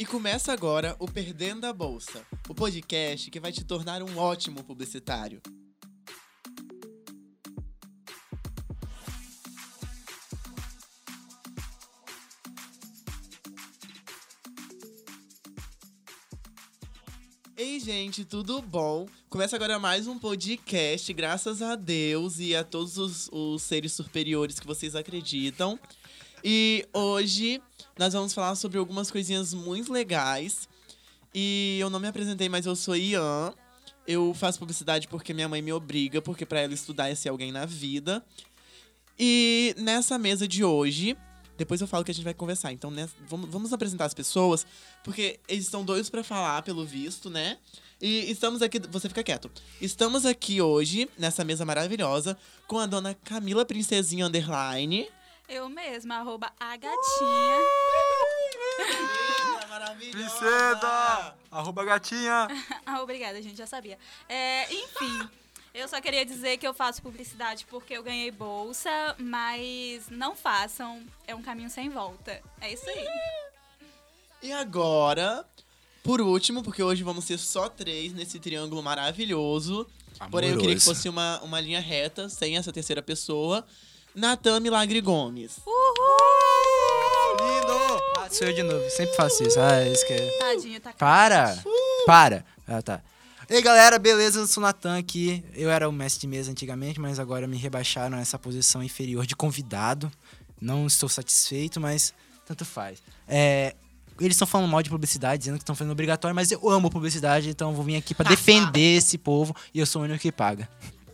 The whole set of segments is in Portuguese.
E começa agora o Perdendo a Bolsa, o podcast que vai te tornar um ótimo publicitário. Ei, gente, tudo bom? Começa agora mais um podcast, graças a Deus e a todos os, os seres superiores que vocês acreditam. E hoje nós vamos falar sobre algumas coisinhas muito legais. E eu não me apresentei, mas eu sou Ian. Eu faço publicidade porque minha mãe me obriga, porque para ela estudar é ser alguém na vida. E nessa mesa de hoje, depois eu falo que a gente vai conversar. Então, nessa, vamos, vamos apresentar as pessoas, porque eles estão doidos para falar, pelo visto, né? E estamos aqui. Você fica quieto. Estamos aqui hoje, nessa mesa maravilhosa, com a dona Camila Princesinha Underline. Eu mesma, arroba a gatinha. maravilhosa! Princesa! Arroba gatinha! ah, obrigada, gente, já sabia. É, enfim, eu só queria dizer que eu faço publicidade porque eu ganhei bolsa, mas não façam, é um caminho sem volta. É isso aí. E agora, por último, porque hoje vamos ser só três nesse triângulo maravilhoso. Porém, eu queria que fosse uma, uma linha reta, sem essa terceira pessoa. Natan Milagre Gomes. Lindo! Ah, sou eu de novo. Sempre faço isso. Ah, isso que é... Tadinho, tá Para! Para! Ah, tá. Ei, galera, beleza? Eu sou o Natan aqui. Eu era o mestre de mesa antigamente, mas agora me rebaixaram a essa posição inferior de convidado. Não estou satisfeito, mas tanto faz. É, eles estão falando mal de publicidade, dizendo que estão fazendo obrigatório, mas eu amo publicidade, então eu vou vir aqui pra defender esse povo e eu sou o único que paga.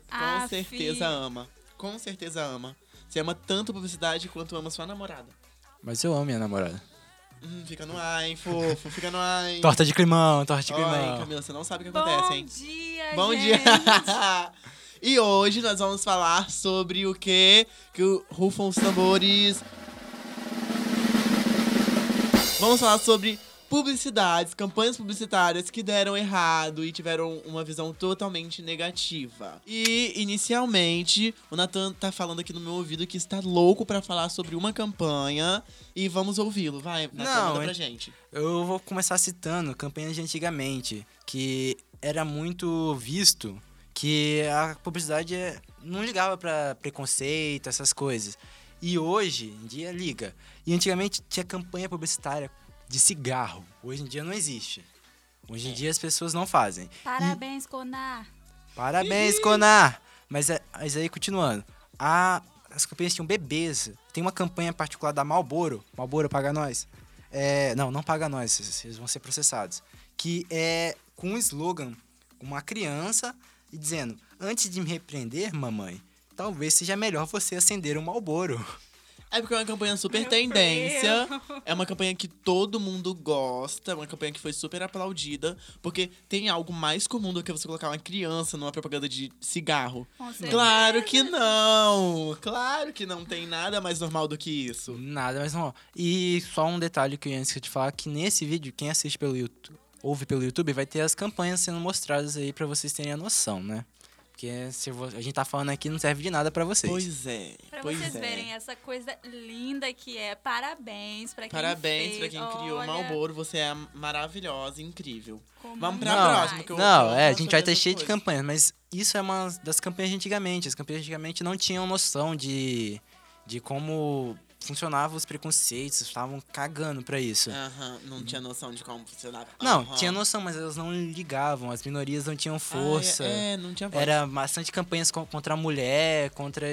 Com Ah, certeza fi. ama. Com certeza ama. Você ama tanto publicidade quanto ama sua namorada. Mas eu amo minha namorada. Hum, fica no ai, fofo, fica no ai. Torta de climão, torta de climão. Camila, você não sabe o que Bom acontece, hein? dia, Bom gente. dia! e hoje nós vamos falar sobre o que? Que o rufam os tambores. Vamos falar sobre publicidades, campanhas publicitárias que deram errado e tiveram uma visão totalmente negativa. E inicialmente, o Nathan tá falando aqui no meu ouvido que está louco pra falar sobre uma campanha e vamos ouvi-lo. Vai, Nathan, Não, manda pra gente. Eu vou começar citando campanhas de antigamente, que era muito visto que a publicidade é- não ligava pra preconceito, essas coisas. E hoje em dia liga. E antigamente tinha campanha publicitária de cigarro. Hoje em dia não existe. Hoje em dia as pessoas não fazem. Parabéns, Conar. Parabéns, Conar! Mas, é- mas aí, continuando. A, as campanhas tinham bebês. Tem uma campanha particular da Malboro. Malboro, paga nós. É, não, não paga nós. Eles eles vão ser processados. Que é com um slogan, uma criança, e dizendo: Antes de me repreender, mamãe, talvez seja melhor você acender um Malboro. É porque é uma campanha super Meu tendência. Deus. É uma campanha que todo mundo gosta. É uma campanha que foi super aplaudida. Porque tem algo mais comum do que você colocar uma criança numa propaganda de cigarro. Claro que não! Claro que não tem nada mais normal do que isso. Nada mais normal. E só um detalhe que eu de te falar: que nesse vídeo, quem assiste pelo YouTube, ouve pelo YouTube, vai ter as campanhas sendo mostradas aí pra vocês terem a noção, né? Porque se a gente tá falando aqui não serve de nada pra vocês. Pois é. Pra pois vocês é. verem essa coisa linda que é. Parabéns pra quem Parabéns fez. pra quem criou o Olha, Malboro. Você é maravilhosa, incrível. como Vamos pra não próxima, que eu- Não, vou é, a gente vai ter essas cheio de campanhas, mas isso é uma das campanhas de antigamente. As campanhas de antigamente não tinham noção de, de como funcionavam os preconceitos, estavam cagando pra isso. Aham, não tinha noção de como funcionava. Não, tinha noção, mas elas não ligavam, as minorias não tinham Ah, força. é, é, não tinha voz. Era bastante campanhas co- contra a mulher, contra.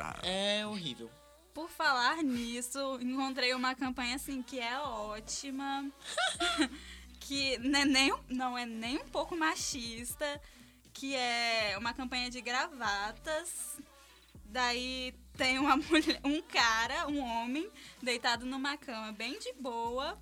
ah, É horrível. Por falar nisso, encontrei uma campanha assim que é ótima. que não é, nem, não é nem um pouco machista. Que é uma campanha de gravatas. Daí tem uma mulher, um cara, um homem, deitado numa cama bem de boa,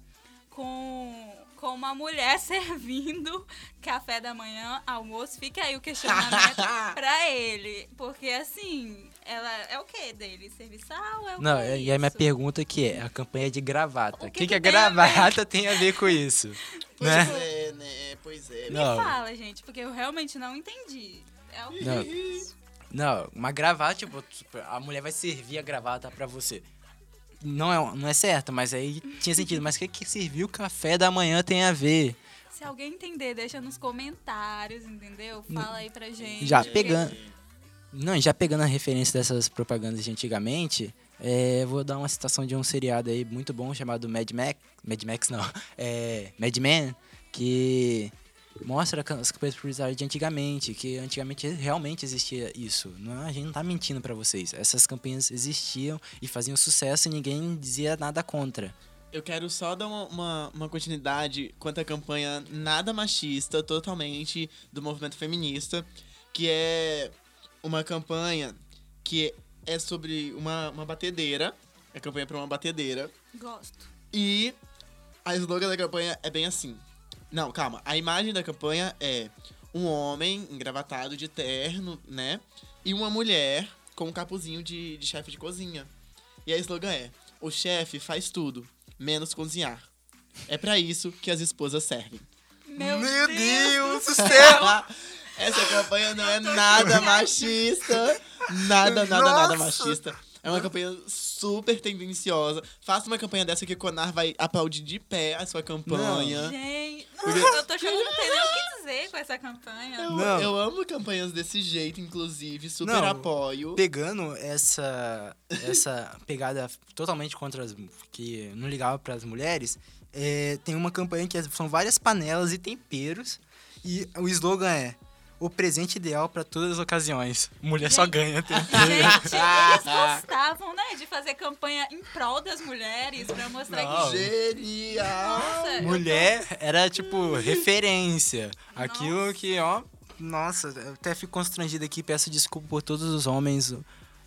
com, com uma mulher servindo café da manhã, almoço. Fica aí o questionamento pra ele. Porque assim, ela é o que dele? Serviçal? É o Não, que e aí minha isso? pergunta que é, a campanha de gravata. O que que, que que a tem a gravata tem a ver com isso? Pois né? é, né? Pois é. Me Não. fala, gente, porque eu realmente não entendi. É o Não. Não, uma gravata, tipo, a mulher vai servir a gravata pra você. não é, não é certa, mas aí tinha sentido. Mas o que, que servir o café da manhã tem a ver? Se alguém entender, deixa nos comentários, entendeu? Fala aí pra gente. Já pegando. Não, já pegando a referência dessas propagandas de antigamente, é, vou dar uma citação de um seriado aí muito bom chamado Mad Max. Mad Max não. É. Mad Men, que mostra as campanhas publicitárias de antigamente, que antigamente realmente existia isso. Não, a gente não tá mentindo pra vocês. Essas campanhas existiam e faziam sucesso e ninguém dizia nada contra. Eu quero só dar uma, uma, uma continuidade quanto à campanha nada machista, totalmente do movimento feminista, que é uma campanha que é sobre uma, uma batedeira. A campanha é pra uma batedeira. Gosto. E a slogan da campanha é bem assim. Não, calma. A imagem da campanha é um homem engravatado de terno, né? E uma mulher com um capuzinho de, de chefe de cozinha. E a slogan é: O chefe faz tudo, menos cozinhar. É pra isso que as esposas servem. Meu, Meu Deus. Do céu! Essa campanha não é nada machista. Nada, nada, nada Nossa. machista. É uma campanha super tendenciosa. Faça uma campanha dessa que o Conar vai aplaudir de pé a sua campanha. Gente, nossa, eu tô chorando, não tenho nem o que dizer com essa campanha. Eu, Não. eu amo campanhas desse jeito, inclusive. Super Não. apoio. Pegando essa, essa pegada totalmente contra as. que não ligava para as mulheres, é, tem uma campanha que são várias panelas e temperos. E o slogan é: O presente ideal para todas as ocasiões. Mulher só Gente. ganha tempero. Gente, eles gostavam, né, de fazer campanha em prol das mulheres pra mostrar Não. que. Genial! Nossa, eu tô- Mulher era tipo referência. Aquilo que, ó. Nossa, eu até fico constrangido aqui. Peço desculpa por todos os homens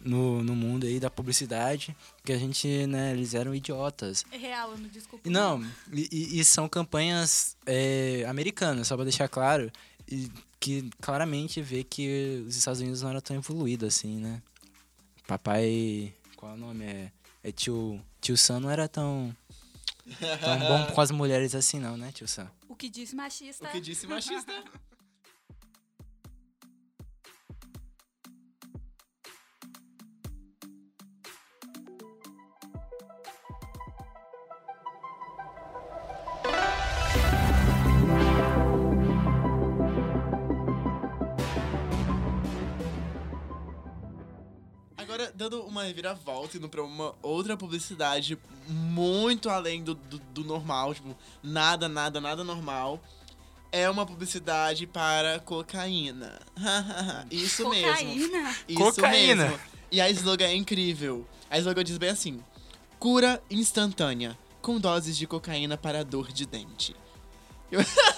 no, no mundo aí da publicidade. Que a gente, né, eles eram idiotas. É real, eu não desculpo. E Não, e, e- e são campanhas é, americanas, só pra deixar claro. E que claramente vê que os Estados Unidos não era tão evoluído assim, né? Papai. Qual é o nome? É, é tio. Tio Sam não era tão. Tão bom com as mulheres assim, não, né, tio Sam? O que disse machista. O que disse machista? Agora, dando uma reviravolta, indo pra uma outra publicidade muito além do, do, do normal, tipo, nada, nada, nada normal. É uma publicidade para cocaína. Isso mesmo. Cocaína. Isso Cocaína. mesmo. E a slogan é incrível. A slogan diz bem assim: cura instantânea, com doses de cocaína para dor de dente.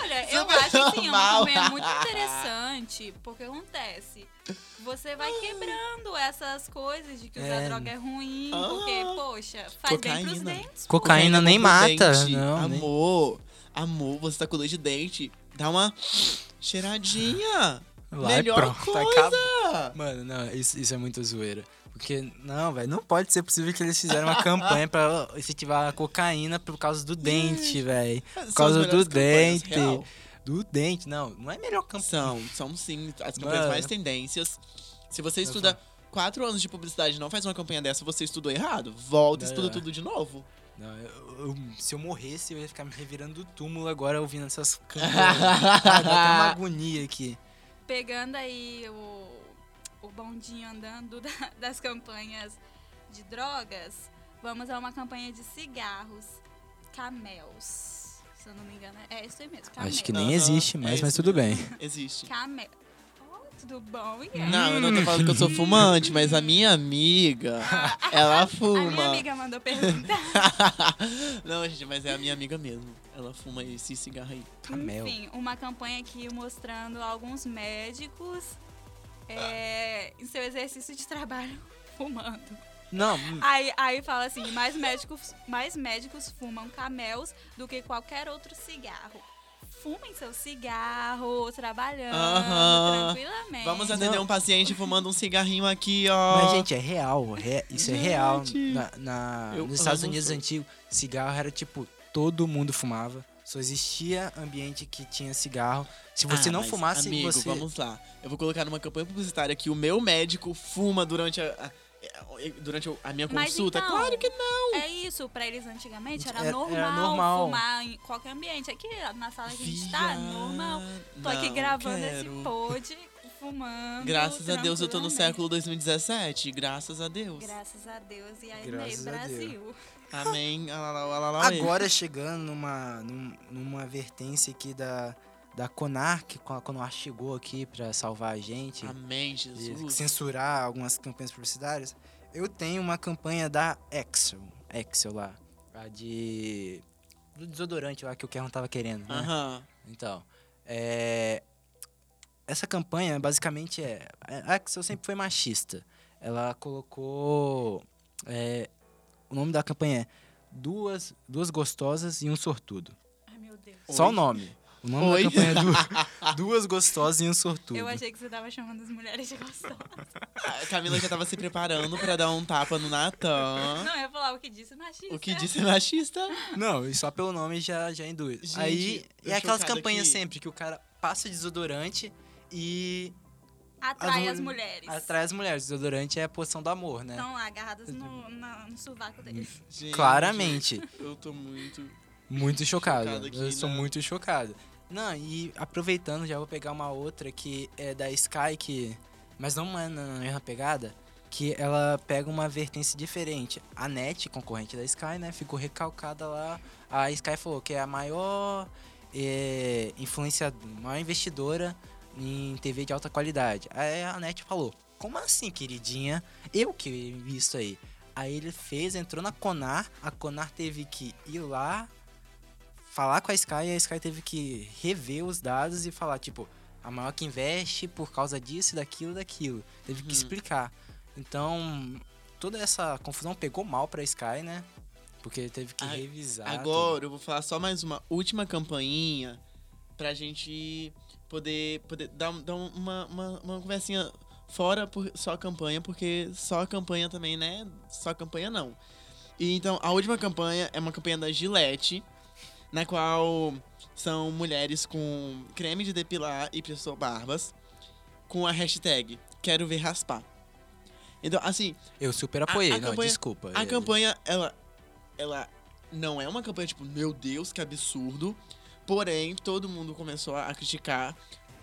Olha, eu Super acho assim, é uma normal. campanha muito interessante, porque acontece. Você vai quebrando essas coisas de que usar É. droga é ruim, Ah. porque, poxa, faz bem pros Cocaína. dentes. Cocaína nem mata. dente. Não, nem- Amor, amor, você tá com dor de dente. Dá uma cheiradinha. Lá Melhor pronto, coisa. acabou. Mano, não, isso, isso é muito zoeira. Porque, não, velho, não pode ser possível que eles fizeram uma campanha pra incentivar a cocaína por causa do dente, velho. Por causa do dente. real. Do dente, não, não é melhor campanha. São, são sim, as campanhas Mano. mais tendências. Se você Eu estuda quatro anos de publicidade e não faz uma campanha dessa, você estudou errado. Volta e É. estuda tudo de novo. Não, eu- eu- se eu morresse, eu ia ficar me revirando do túmulo agora ouvindo essas campanhas. Ah, dá até uma agonia aqui. Pegando aí o, o bondinho andando da- das campanhas de drogas, vamos a uma campanha de cigarros. Camels. Se eu não me engano, é isso aí mesmo. Camels. Acho que nem existe é mais, isso mas tudo bem. Existe. Camel. Oh, tudo bom, Ian? Não, eu não tô falando que eu sou fumante, mas a minha amiga, ela A fuma. minha amiga mandou perguntar. não, gente, mas é a minha amiga mesmo. Ela fuma esse cigarro aí. Camel. Enfim, uma campanha aqui mostrando alguns médicos é, em seu exercício de trabalho fumando. Não, Aí, aí fala assim, mais médicos, mais médicos fumam camels do que qualquer outro cigarro. Fumem seu cigarro, trabalhando, Aham. tranquilamente. Vamos atender Não. um paciente fumando um cigarrinho aqui, ó. Mas, gente, é real. é- isso é real. Na, na- Eu nos Estados Unidos antigos, cigarro era tipo, todo mundo fumava. Só existia ambiente que tinha cigarro. Se você Ah, não mas, fumasse, amigo, você. vamos lá. Eu vou colocar numa campanha publicitária que o meu médico fuma durante a, a- é, durante a minha Mas consulta. então, claro que não. É isso, pra eles antigamente era, Era- era normal, normal. fumar em qualquer ambiente. Aqui na sala que a gente tá, normal. Tô aqui Não gravando quero. esse pod, fumando. Graças a Deus eu tô no século 2017. Graças a Deus. Graças a Deus e a Graças Inês a Brasil. Amém. Agora chegando numa, num- numa vertência aqui da, da Conar, que a Conar chegou aqui pra salvar a gente. Amém, Jesus. censurar algumas campanhas publicitárias, eu tenho uma campanha da Excel, Excel lá, a de do desodorante lá que o Kern tava querendo, né? Então, é, essa campanha basicamente é a Excel sempre foi machista. Ela colocou é, o nome da campanha é duas duas gostosas e um sortudo. Ai, meu Deus. Só Oi? o nome. O nome Oi? da campanha é du- duas gostosas e um sortudo. Eu achei que você tava chamando as mulheres de gostosas. A Camila já tava se preparando pra dar um tapa no Natan. Não, eu ia falar o que disse machista. O que disse machista? Não, e só pelo nome já, já induz. Gente, Aí é aquelas campanhas aqui. sempre que o cara passa desodorante e Atrai As as, mul- mulheres. atrai as mulheres. Desodorante é a posição do amor, né? Estão lá agarradas no, na- no sovaco deles. Gente, Claramente. Eu tô muito. Muito chocado. Chocado aqui, eu sou né? muito chocado. Não, e aproveitando, já vou pegar uma outra que é da Sky, que. Mas não é na mesma pegada. Que ela pega uma vertência diferente. A NET, concorrente da Sky, né? Ficou recalcada lá. A Sky falou que é a maior é, influenciadora, maior investidora em TV de alta qualidade. Aí a NET falou: Como assim, queridinha? Eu que vi isso aí. Aí ele fez, entrou na Conar, a Conar teve que ir lá falar com a Sky e a Sky teve que rever os dados e falar, tipo, a maior que investe por causa disso, daquilo, daquilo. Teve que Uhum. explicar. Então, toda essa confusão pegou mal pra Sky, né? Porque teve que A- revisar. Agora eu vou falar só mais uma última campainha pra gente poder, poder dar, dar uma, uma, uma conversinha fora por só a campanha, porque só a campanha também, né? Só a campanha não. E então, a última campanha é uma campanha da Gillette, na qual são mulheres com creme de depilar e pressor barbas, com a hashtag Quero ver raspar. Então, assim, Eu super apoiei, a não, campanha- desculpa. a É, campanha, ela, ela não é uma campanha tipo, meu Deus, que absurdo. Porém, todo mundo começou a criticar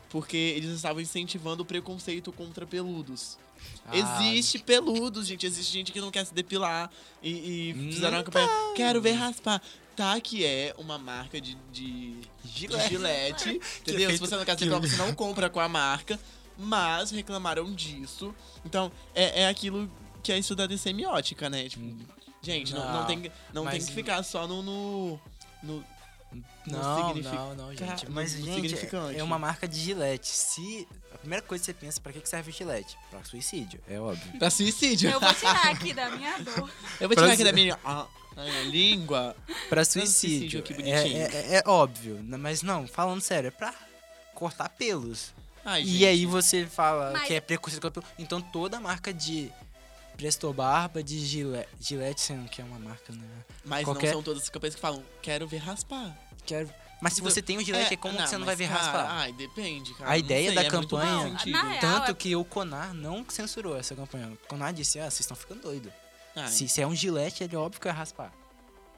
porque eles estavam incentivando o preconceito contra peludos. ah, Existe peludos, gente. Existe gente que não quer se depilar e, e fizeram uma campanha. Quero ver raspar. Tá, que é uma marca de, de, Gillette. Gillette. entendeu? Se feito- você não quer se depilar, você não compra com a marca. Mas reclamaram disso. Então, é, é aquilo que é estudado em semiótica, né? Tipo, gente, não, não, Não, tem, não tem mas- que ficar só no. no, no- Não, significa- não, não, gente. Cara, Mas, gente, significante. é uma marca de Gillette. Se... A primeira coisa que você pensa, pra que que serve o Gillette? Pra suicídio, é óbvio. pra suicídio. Eu vou tirar aqui da minha dor. Eu vou Pra tirar aqui da minha, ah, da minha língua. Pra suicídio suicídio. é, bonitinho. é- é óbvio, né? mas não, falando sério, é pra cortar pelos. Ai, e gente. aí você fala Mas- que é preconceito com pelo. Então toda marca de Presto Barba, de Gillette, Gillette, sendo que é uma marca, né? Mas qualquer- não são todas as campanhas que falam, quero ver raspar. Quero... Mas se você tem o Gillette, como que você não vai ver cara, raspar? Ai, depende, cara. A não ideia sei, da é campanha- Não, real- Tanto é- que o Conar não censurou essa campanha. O Conar disse, ah, vocês estão ficando doidos. Ai, Se, se é um Gillette, é óbvio que vai raspar.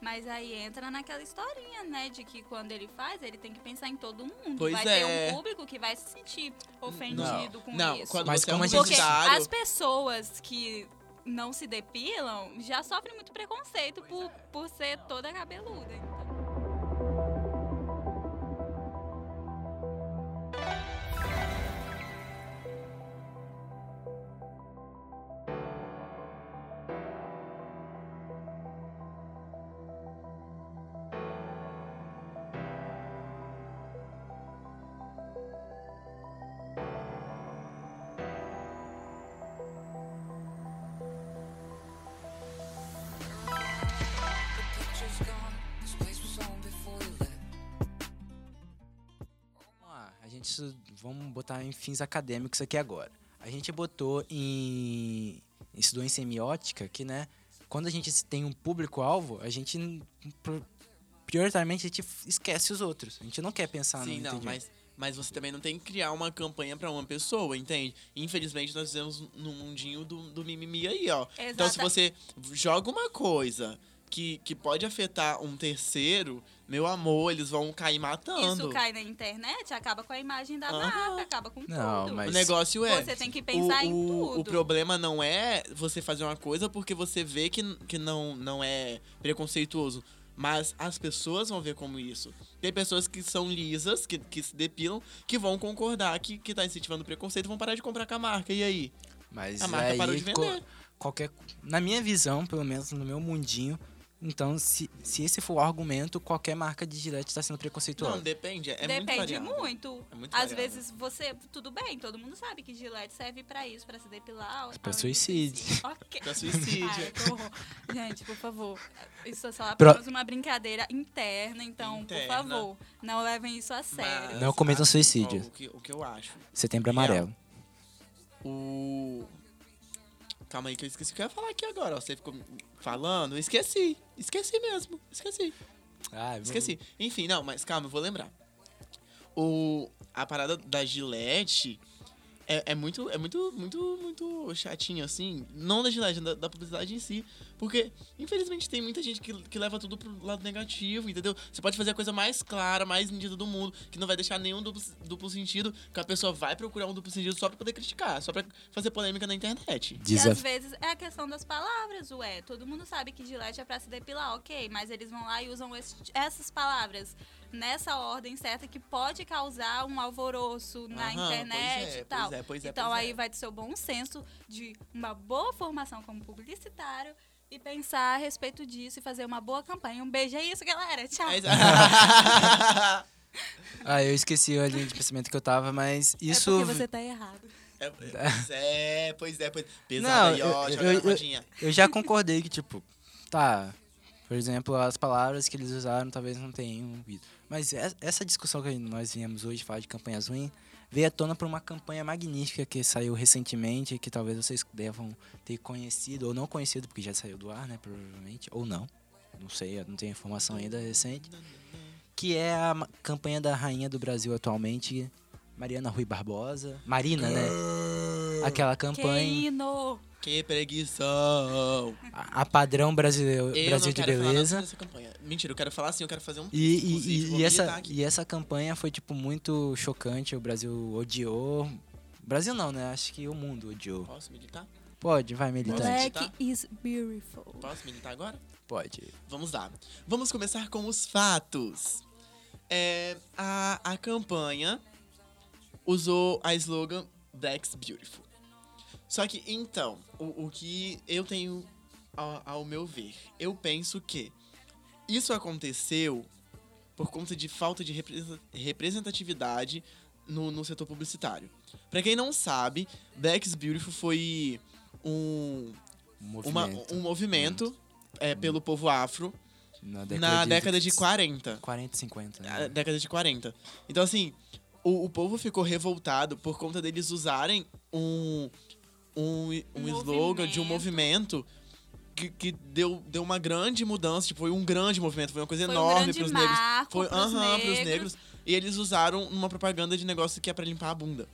Mas aí entra naquela historinha, né? De que quando ele faz, ele tem que pensar em todo mundo. Pois vai é. ter um público que vai se sentir ofendido com não, isso. quando Mas você é um como a gente- Porque as pessoas que não se depilam já sofrem muito preconceito por, por ser toda cabeluda. Gente vamos botar em fins acadêmicos aqui agora. A gente botou em estudou em semiótica que, né, quando a gente tem um público-alvo, a gente prioritariamente a gente esquece os outros. A gente não quer pensar no Sim, não, entendimento. mas, Mas você também não tem que criar uma campanha pra uma pessoa, entende? Infelizmente, nós vivemos no mundinho do, do mimimi aí, ó. Então, se você joga uma coisa que, que pode afetar um terceiro, meu amor, eles vão cair matando. Isso cai na internet, acaba com a imagem da marca, acaba com Não, tudo. mas- O negócio é. Você tem que pensar o, em o- tudo. O problema não é você fazer uma coisa porque você vê que, que não, não é preconceituoso. Mas as pessoas vão ver como isso. Tem pessoas que são lisas, que, que se depilam, que vão concordar que, que tá incentivando o preconceito vão parar de comprar com a marca. E aí? Mas A marca aí, parou de vender. qualquer na minha visão, pelo menos no meu mundinho, então se, se esse for o argumento, qualquer marca de Gillette está sendo preconceituosa. Não, depende. É muito Depende variável. muito. É muito Às variável. vezes você. Tudo bem, todo mundo sabe que Gillette serve pra isso, pra se depilar. Pra além do suicídio. Ok. Pra suicídio. Ai. Gente, por favor. Isso é só Pro- apenas uma brincadeira interna, então, Interna. por favor, não levem isso a sério. Mas, Não cometam suicídio. ó, o, que, o que eu acho. Setembro Amarelo. O. Calma aí que eu esqueci o que eu ia falar aqui agora. ó. Você ficou falando, esqueci. Esqueci mesmo. Esqueci. Ah, Esqueci. Enfim, não, mas calma, eu vou lembrar. O, a parada da Gillette é, é muito, é muito, muito, muito chatinho, assim. Não da Gillette, da, da publicidade em si. Porque, infelizmente, tem muita gente que, que leva tudo pro lado negativo, entendeu? Você pode fazer a coisa mais clara, mais nítida do mundo, que não vai deixar nenhum duplo, duplo sentido, que a pessoa vai procurar um duplo sentido só pra poder criticar, só pra fazer polêmica na internet. E Desaf- às vezes é a questão das palavras, ué. Todo mundo sabe que Gillette é pra se depilar, ok. Mas eles vão lá e usam esse- essas palavras nessa ordem certa que pode causar um alvoroço na Aham, internet pois é, e tal. Pois é, pois é, então pois aí é. vai do seu bom senso de uma boa formação como publicitário e pensar a respeito disso e fazer uma boa campanha. Um beijo, é isso, galera. Tchau. É isso. Ah, eu esqueci a linha de pensamento que eu tava, mas isso. É porque você tá errado. É, pois é, pois é, pois Pesado Não, aí, ó, eu- eu- eu- já concordei que, tipo, tá. Por exemplo, as palavras que eles usaram talvez não tenham ouvido. Mas es- essa discussão que nós viemos hoje, falar de campanhas ruins, veio à tona por uma campanha magnífica que saiu recentemente, que talvez vocês devam ter conhecido ou não conhecido, porque já saiu do ar, né, provavelmente, ou não. Não sei, eu não tenho informação ainda recente. Que é a campanha da rainha do Brasil atualmente, Mariana Rui Barbosa. Marina, né? Aquela Que campanha. hino! Que preguição. A, a padrão brasileiro, Eu Brasil não de beleza. Mentira, eu quero falar assim, eu quero fazer um E, e, e, essa, militar aqui. e essa campanha foi, tipo, muito chocante. O Brasil odiou. Brasil não, né? Acho que o mundo odiou. Posso militar? Pode, vai, militante. Black. Black is beautiful. Posso militar agora? Pode. Vamos lá. Vamos começar com os fatos. É, a, a campanha usou a slogan Black's Beautiful. Só que, então, o, o que eu tenho ao, ao meu ver, eu penso que isso aconteceu por conta de falta de representatividade no, no setor publicitário. Pra quem não sabe, Black's Beautiful foi um, Um uma- movimento. um movimento é, pelo povo afro na na década de 40. 40, 50. Na Né? década de 40. Então, assim, o, o povo ficou revoltado por conta deles usarem um, um, um Um slogan de um movimento. que, que deu, deu uma grande mudança. Tipo, foi um grande movimento, foi uma coisa Foi um enorme grande pros negros. Foi pros aham, pros negros. negros. E eles usaram numa propaganda de negócio que é pra limpar a bunda.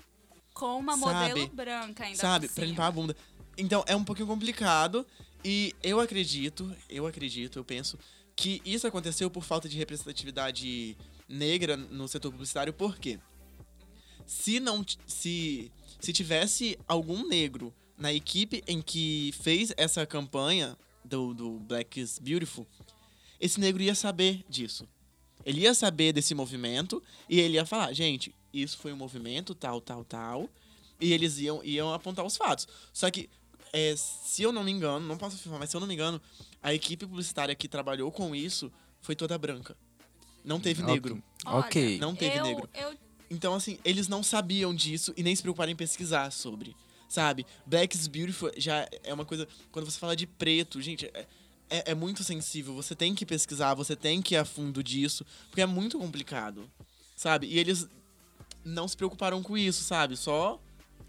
Com uma Sabe? modelo branca ainda sabe? cima. limpar a bunda. Então, é um pouquinho complicado. E eu acredito, eu acredito, eu penso que isso aconteceu por falta de representatividade negra no setor publicitário. Por quê? Se não se se tivesse algum negro na equipe em que fez essa campanha do, do Black is Beautiful, esse negro ia saber disso. Ele ia saber desse movimento e ele ia falar, gente, isso foi um movimento, tal, tal, tal. E eles iam, iam apontar os fatos. Só que, é, se eu não me engano, não posso afirmar, mas se eu não me engano, a equipe publicitária que trabalhou com isso foi toda branca. Não teve Ok. negro. Olha, Ok. Não teve eu, negro. Eu, Então, assim, eles não sabiam disso e nem se preocuparam em pesquisar sobre. Sabe? Black is Beautiful já é uma coisa. Quando você fala de preto, gente, é, é, é muito sensível. Você tem que pesquisar, você tem que ir a fundo disso, porque é muito complicado. Sabe? E eles não se preocuparam com isso, sabe? Só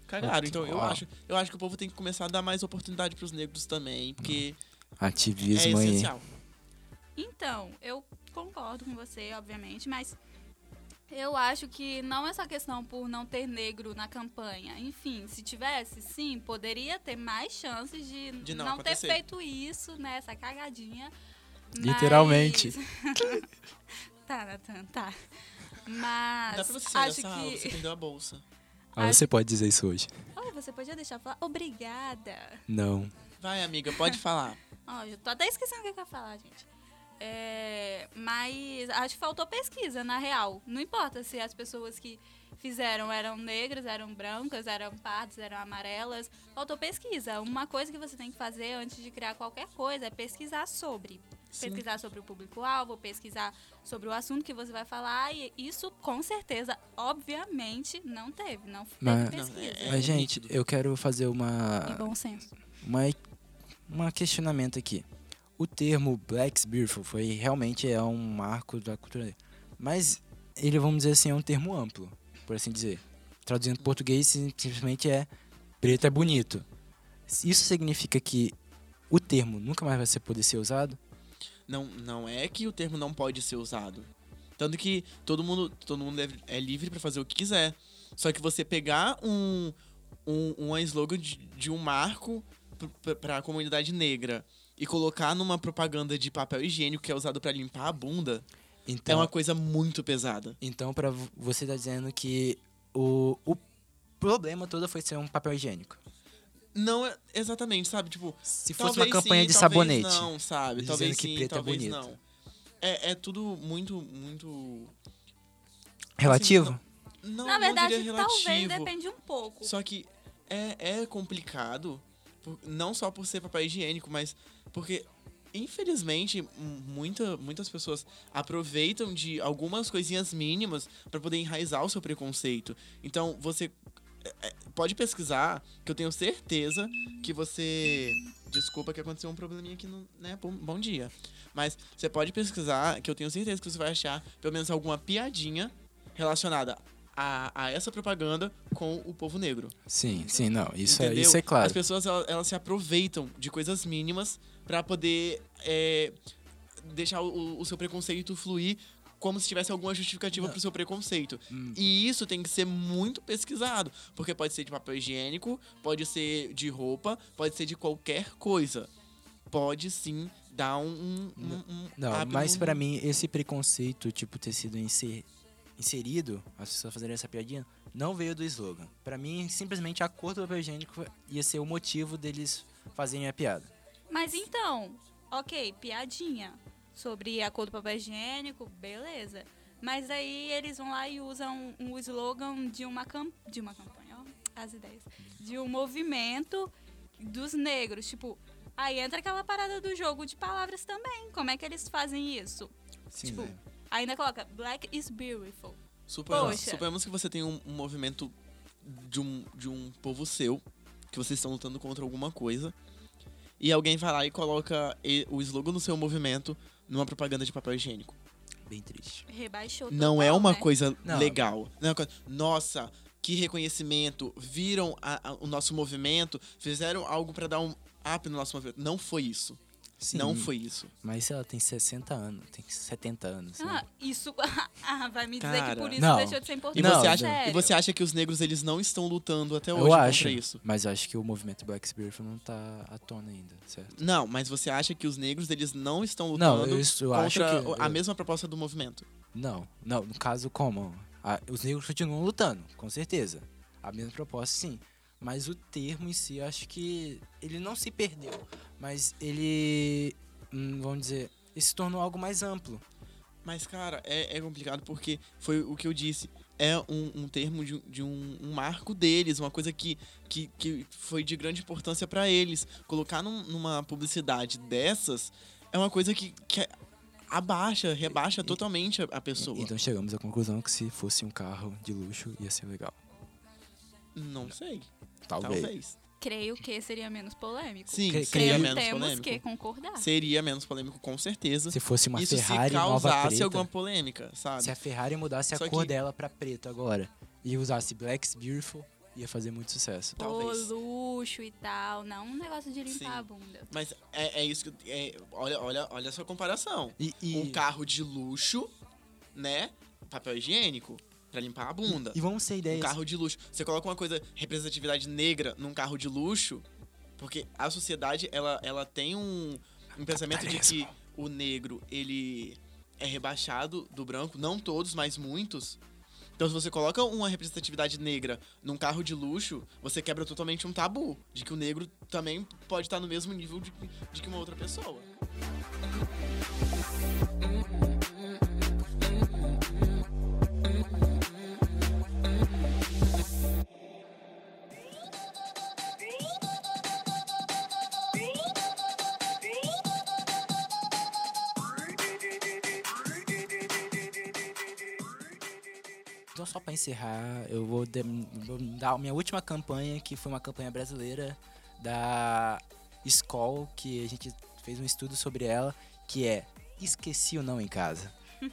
cagaram. Então, eu acho, eu acho que o povo tem que começar a dar mais oportunidade pros negros também, porque é Ativismo aí. essencial. então, eu concordo com você, obviamente, mas Eu acho que não é só questão por não ter negro na campanha. Enfim, se tivesse, sim, poderia ter mais chances de, De não ter acontecer. feito isso, né? Essa cagadinha. Literalmente. Mas- tá, Natan, tá. Mas Dá pra você acho dessa aula, você que. perdeu a bolsa. Ah, você pode dizer isso hoje. Oh, você podia deixar eu falar? Obrigada. Não. Vai, amiga, pode falar. Ó, eu tô até esquecendo o que eu ia falar, gente. É, mas acho que faltou pesquisa, na real. Não importa se as pessoas que fizeram eram negras, eram brancas, eram pardas, eram amarelas. Faltou pesquisa. Uma coisa que você tem que fazer antes de criar qualquer coisa é pesquisar sobre. Sim. Pesquisar sobre o público-alvo, pesquisar sobre o assunto que você vai falar. E isso, com certeza, obviamente, não teve. Não teve Mas- pesquisa. Não, é- Mas, gente, eu quero fazer E uma, bom senso. uma, uma questionamento aqui. O termo Black Beautiful foi realmente é um marco da cultura. Mas ele, vamos dizer assim, é um termo amplo, por assim dizer. Traduzindo para português, sim- simplesmente é preto é bonito. Isso significa que o termo nunca mais vai poder ser usado? Não, não é que o termo não pode ser usado. Tanto que todo mundo, todo mundo é livre pra fazer o que quiser. Só que você pegar um, um, um slogan de, de um marco pr- pra comunidade negra e colocar numa propaganda de papel higiênico que é usado pra limpar a bunda, é Então, uma coisa muito pesada. então para você tá dizendo que o, o problema todo foi ser um papel higiênico. Não é exatamente, sabe? Tipo, Se fosse talvez uma campanha sim, de talvez sabonete. Não, sabe? dizendo Talvez que sim, preto é talvez bonito. não. É, é tudo muito, muito. Relativo? Não, Na não verdade, diria talvez relativo. depende um pouco. Só que é, é complicado, por- não só por ser papel higiênico, mas porque, infelizmente, muita, muitas pessoas aproveitam de algumas coisinhas mínimas para poder enraizar o seu preconceito. Então, você é, é, pode pesquisar, que eu tenho certeza que você. Desculpa que aconteceu um probleminha aqui no. Né? Bom, bom dia. Mas você pode pesquisar, que eu tenho certeza que você vai achar pelo menos alguma piadinha relacionada a, a essa propaganda com o povo negro. Sim, sim, não. Isso, é, isso é As claro. pessoas elas, elas se aproveitam de coisas mínimas pra poder é, deixar o, o seu preconceito fluir como se tivesse alguma justificativa pro seu preconceito. Hum. E isso tem que ser muito pesquisado, porque pode ser de papel higiênico, pode ser de roupa, pode ser de qualquer coisa. Pode sim dar um, um, um- Não, mas pra mim, esse preconceito, tipo, ter sido inser- inserido, as pessoas fazerem essa piadinha, não veio do slogan. Pra mim, simplesmente a cor do papel higiênico ia ser o motivo deles fazerem a piada. Mas então, ok, piadinha sobre a cor do papel higiênico, beleza. Mas aí eles vão lá e usam um slogan de uma, cam de uma campanha, ó, as ideias. De um movimento dos negros. Tipo, aí entra aquela parada do jogo de palavras também. Como é que eles fazem isso? Sim, Tipo, né? Ainda coloca Black is beautiful. Poxa. suponhamos que você tem um, um movimento de um, de um povo seu, que vocês estão lutando contra alguma coisa, e alguém vai lá e coloca o slogan do seu movimento numa propaganda de papel higiênico. Bem triste. Rebaixou Não é total, uma né? coisa Não. legal. Não é uma coisa, Nossa, que reconhecimento, viram a- a- o nosso movimento, fizeram algo pra dar um up no nosso movimento. Não foi isso. Sim, Não foi isso. Mas ela tem 60 anos, tem 70 anos. né? Ah, isso. ah, vai me dizer Cara. que por isso Não. deixou de ser E, importante. Não, você acha, sério. e você acha que os negros eles não estão lutando até hoje eu contra acho, isso? mas eu acho que o movimento Black Spirit não tá à tona ainda, certo? Não, mas você acha que os negros eles não estão Não, lutando eu, isso eu contra acho que... a eu- mesma proposta do movimento? Não, não, no caso como? Ah, os negros continuam lutando, com certeza. A mesma proposta, sim. Mas o termo em si, eu acho que ele não se perdeu, mas ele, hum, vamos dizer, ele se tornou algo mais amplo. Mas, cara, é, é complicado porque foi o que eu disse. É um, um termo de, de um, um marco deles, uma coisa que, que, que foi de grande importância pra eles. Colocar num- numa publicidade dessas é uma coisa que, que abaixa, rebaixa totalmente a, a pessoa. Então chegamos à conclusão que se fosse um carro de luxo, ia ser legal. Não sei. Talvez. Talvez. Creio que seria menos polêmico. Sim, Cre- seria creio- menos Temos polêmico. que concordar. Seria menos polêmico, com certeza. Se fosse uma Isso Ferrari se nova causasse preta, alguma polêmica, sabe? se a Ferrari mudasse a Só cor que- dela pra preto agora e usasse Black's Beautiful, ia fazer muito sucesso. Talvez. O luxo e tal. Não um negócio de limpar Sim. a bunda. Mas é, é isso que. é- olha, olha, olha essa comparação. E, e- Um carro de luxo, né? papel higiênico pra limpar a bunda. E vamos ser Um ideias. carro de luxo. Você coloca uma coisa, representatividade negra num carro de luxo, porque a sociedade, ela, ela tem um, um pensamento de que o negro, ele é rebaixado do branco, não todos, mas muitos. Então, se você coloca uma representatividade negra num carro de luxo, você quebra totalmente um tabu de que o negro também pode estar no mesmo nível de, de que uma outra pessoa. Só pra encerrar, eu vou, de- vou dar a minha última campanha, que foi uma campanha brasileira da Skoll, que a gente fez um estudo sobre ela, que é Esqueci o Não em Casa.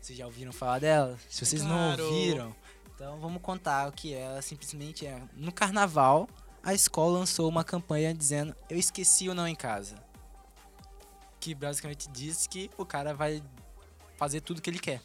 Vocês já ouviram falar dela? Se vocês Claro. não ouviram, então vamos contar o que é. Ela simplesmente é. No carnaval, a escola lançou uma campanha dizendo Eu esqueci o não em casa. Que basicamente diz que o cara vai fazer tudo que ele quer.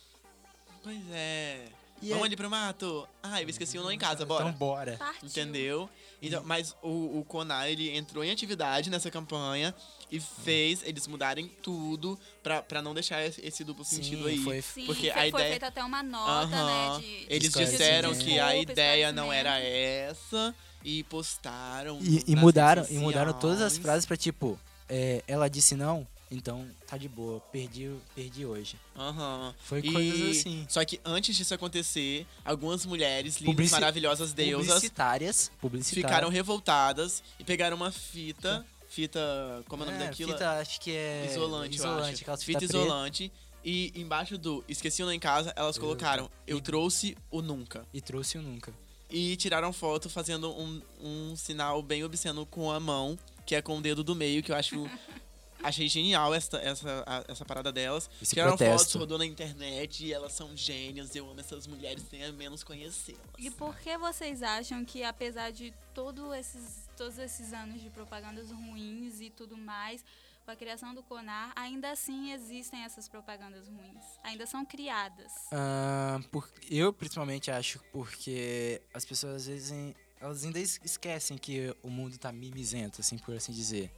Pois é. E Vamos é- ali pro mato? Ah, eu esqueci o não em casa, bora. Então bora. Partiu. Entendeu? Então, mas o, o Conar, ele entrou em atividade nessa campanha e fez eles mudarem tudo pra, pra não deixar esse, esse duplo sentido aí. foi Sim, Porque fe- a foi ideia- feita até uma nota, Aham. né? De, Eles disseram que a ideia não era essa e postaram. E, e mudaram, e mudaram todas as frases pra tipo, é, ela disse não, então tá de boa, perdi, perdi hoje. Aham. Foi E- coisas assim. Só que antes disso acontecer, algumas mulheres lindas, Publici- maravilhosas deusas Publicitárias, publicitárias. ficaram revoltadas e pegaram uma fita. Fita. Como é o nome É, daquilo? Fita, acho que é isolante, eu isolante acho. aquelas Fita fita isolante. E embaixo do Esqueci lá em casa, elas Eu- colocaram Eu e- trouxe o nunca. E trouxe o nunca. E tiraram foto fazendo um, um sinal bem obsceno com a mão, que é com o dedo do meio, que eu acho. Achei genial essa, essa, a- essa parada delas. Esse Tiraram fotos, protesto. rodou na internet e elas são gênias. Eu amo essas mulheres, tenho menos conhecê-las. E por que vocês acham que, apesar de todo esses, todos esses anos de propagandas ruins e tudo mais, com a criação do CONAR, ainda assim existem essas propagandas ruins? Ainda são criadas. Ah, por- eu principalmente acho porque as pessoas às vezes em- elas ainda es- esquecem que o mundo tá mimizento, assim por assim dizer.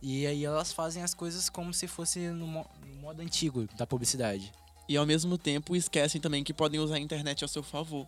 E aí elas fazem as coisas como se fosse no, mo- no modo antigo da publicidade. E ao mesmo tempo esquecem também que podem usar a internet ao seu favor.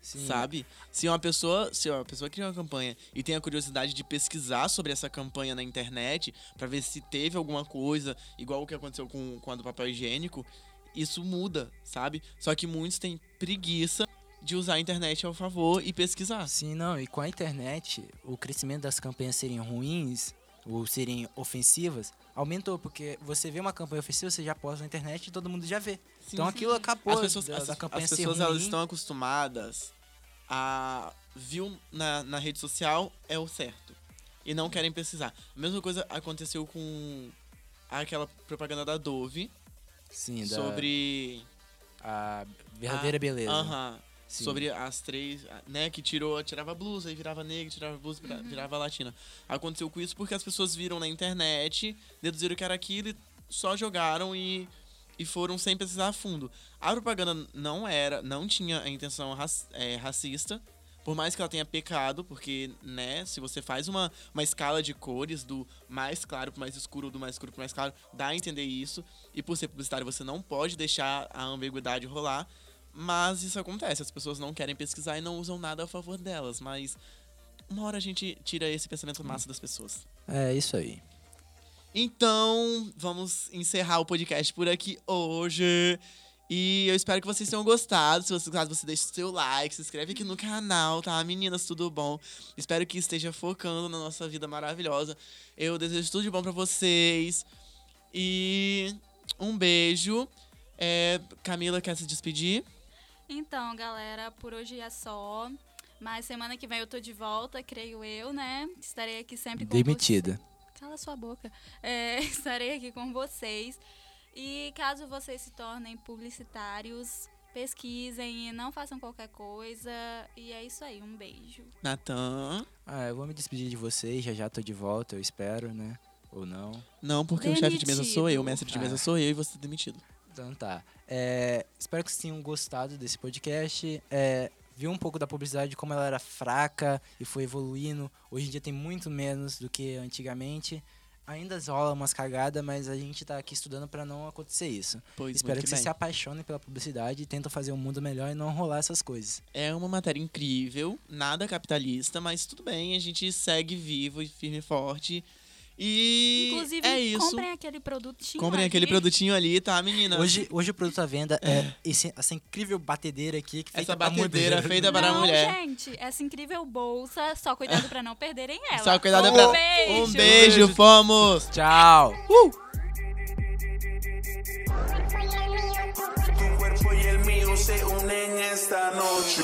Sim. Sabe? Se uma pessoa, se uma pessoa cria uma campanha e tem a curiosidade de pesquisar sobre essa campanha na internet pra ver se teve alguma coisa igual o que aconteceu com, com a do papel higiênico, isso muda, sabe? Só que muitos têm preguiça de usar a internet ao favor e pesquisar. Sim, não, e com a internet, o crescimento das campanhas serem ruins ou serem ofensivas aumentou, porque você vê uma campanha ofensiva, você já posta na internet e todo mundo já vê. então aquilo acabou As pessoas, da, as, da campanha as pessoas elas estão acostumadas a viu na, na rede social é o certo e não querem pesquisar. A mesma coisa aconteceu com aquela propaganda da Dove Sim, da, sobre a verdadeira Ah, beleza. Aham. Sim. Sobre as três, né, que tirou, tirava blusa e virava negra, tirava blusa e vira- virava latina. Aconteceu com isso porque as pessoas viram na internet, deduziram que era aquilo e só jogaram e, e foram sem pesquisar a fundo. A propaganda não era, não tinha a intenção raci- é, racista, por mais que ela tenha pecado, porque, né, se você faz uma, uma escala de cores do mais claro pro mais escuro, do mais escuro pro mais claro, dá a entender isso. E por ser publicitário, você não pode deixar a ambiguidade rolar. Mas isso acontece, as pessoas não querem pesquisar e não usam nada a favor delas. Mas uma hora a gente tira esse pensamento massa das pessoas. É isso aí. Então, vamos encerrar o podcast por aqui hoje. E eu espero que vocês tenham gostado. Se você gostar, você deixa o seu like, se inscreve aqui no canal, tá? Meninas, tudo bom? Espero que esteja focando na nossa vida maravilhosa. Eu desejo tudo de bom pra vocês. E um beijo. É, Camila quer se despedir? Então, galera, por hoje é só. Mas semana que vem eu tô de volta, creio eu, né? Estarei aqui sempre com Demitida. vocês. Cala sua boca. É, estarei aqui com vocês. E caso vocês se tornem publicitários, pesquisem e não façam qualquer coisa. E é isso aí, um beijo. Natan? Ah, eu vou me despedir de vocês, já já tô de volta, eu espero, né? Ou não. Não, porque o chefe de mesa sou eu, o Demitido. mestre de Ah. mesa sou eu e você tá demitido. Então tá. É, espero que vocês tenham gostado desse podcast. É, viu um pouco da publicidade, como ela era fraca e foi evoluindo. Hoje em dia tem muito menos do que antigamente. Ainda rola umas cagadas, mas a gente tá aqui estudando para não acontecer isso. Pois Espero muito que vocês se apaixonem pela publicidade e tentam fazer um mundo melhor e não rolar essas coisas. É uma matéria incrível, nada capitalista, mas tudo bem, a gente segue vivo e firme e forte. E Inclusive, é isso. comprem aquele produtinho Comprem ali. aquele produtinho ali, tá, menina? Hoje, hoje o produto à venda é esse- essa incrível batedeira aqui que Essa batedeira mulher. feita para a não, mulher. gente, essa incrível bolsa, só cuidado pra não perderem ela. Só cuidado um pra. Beijo. Um beijo, fomos! Tchau! Tu cuerpo y el mío se unen esta noche.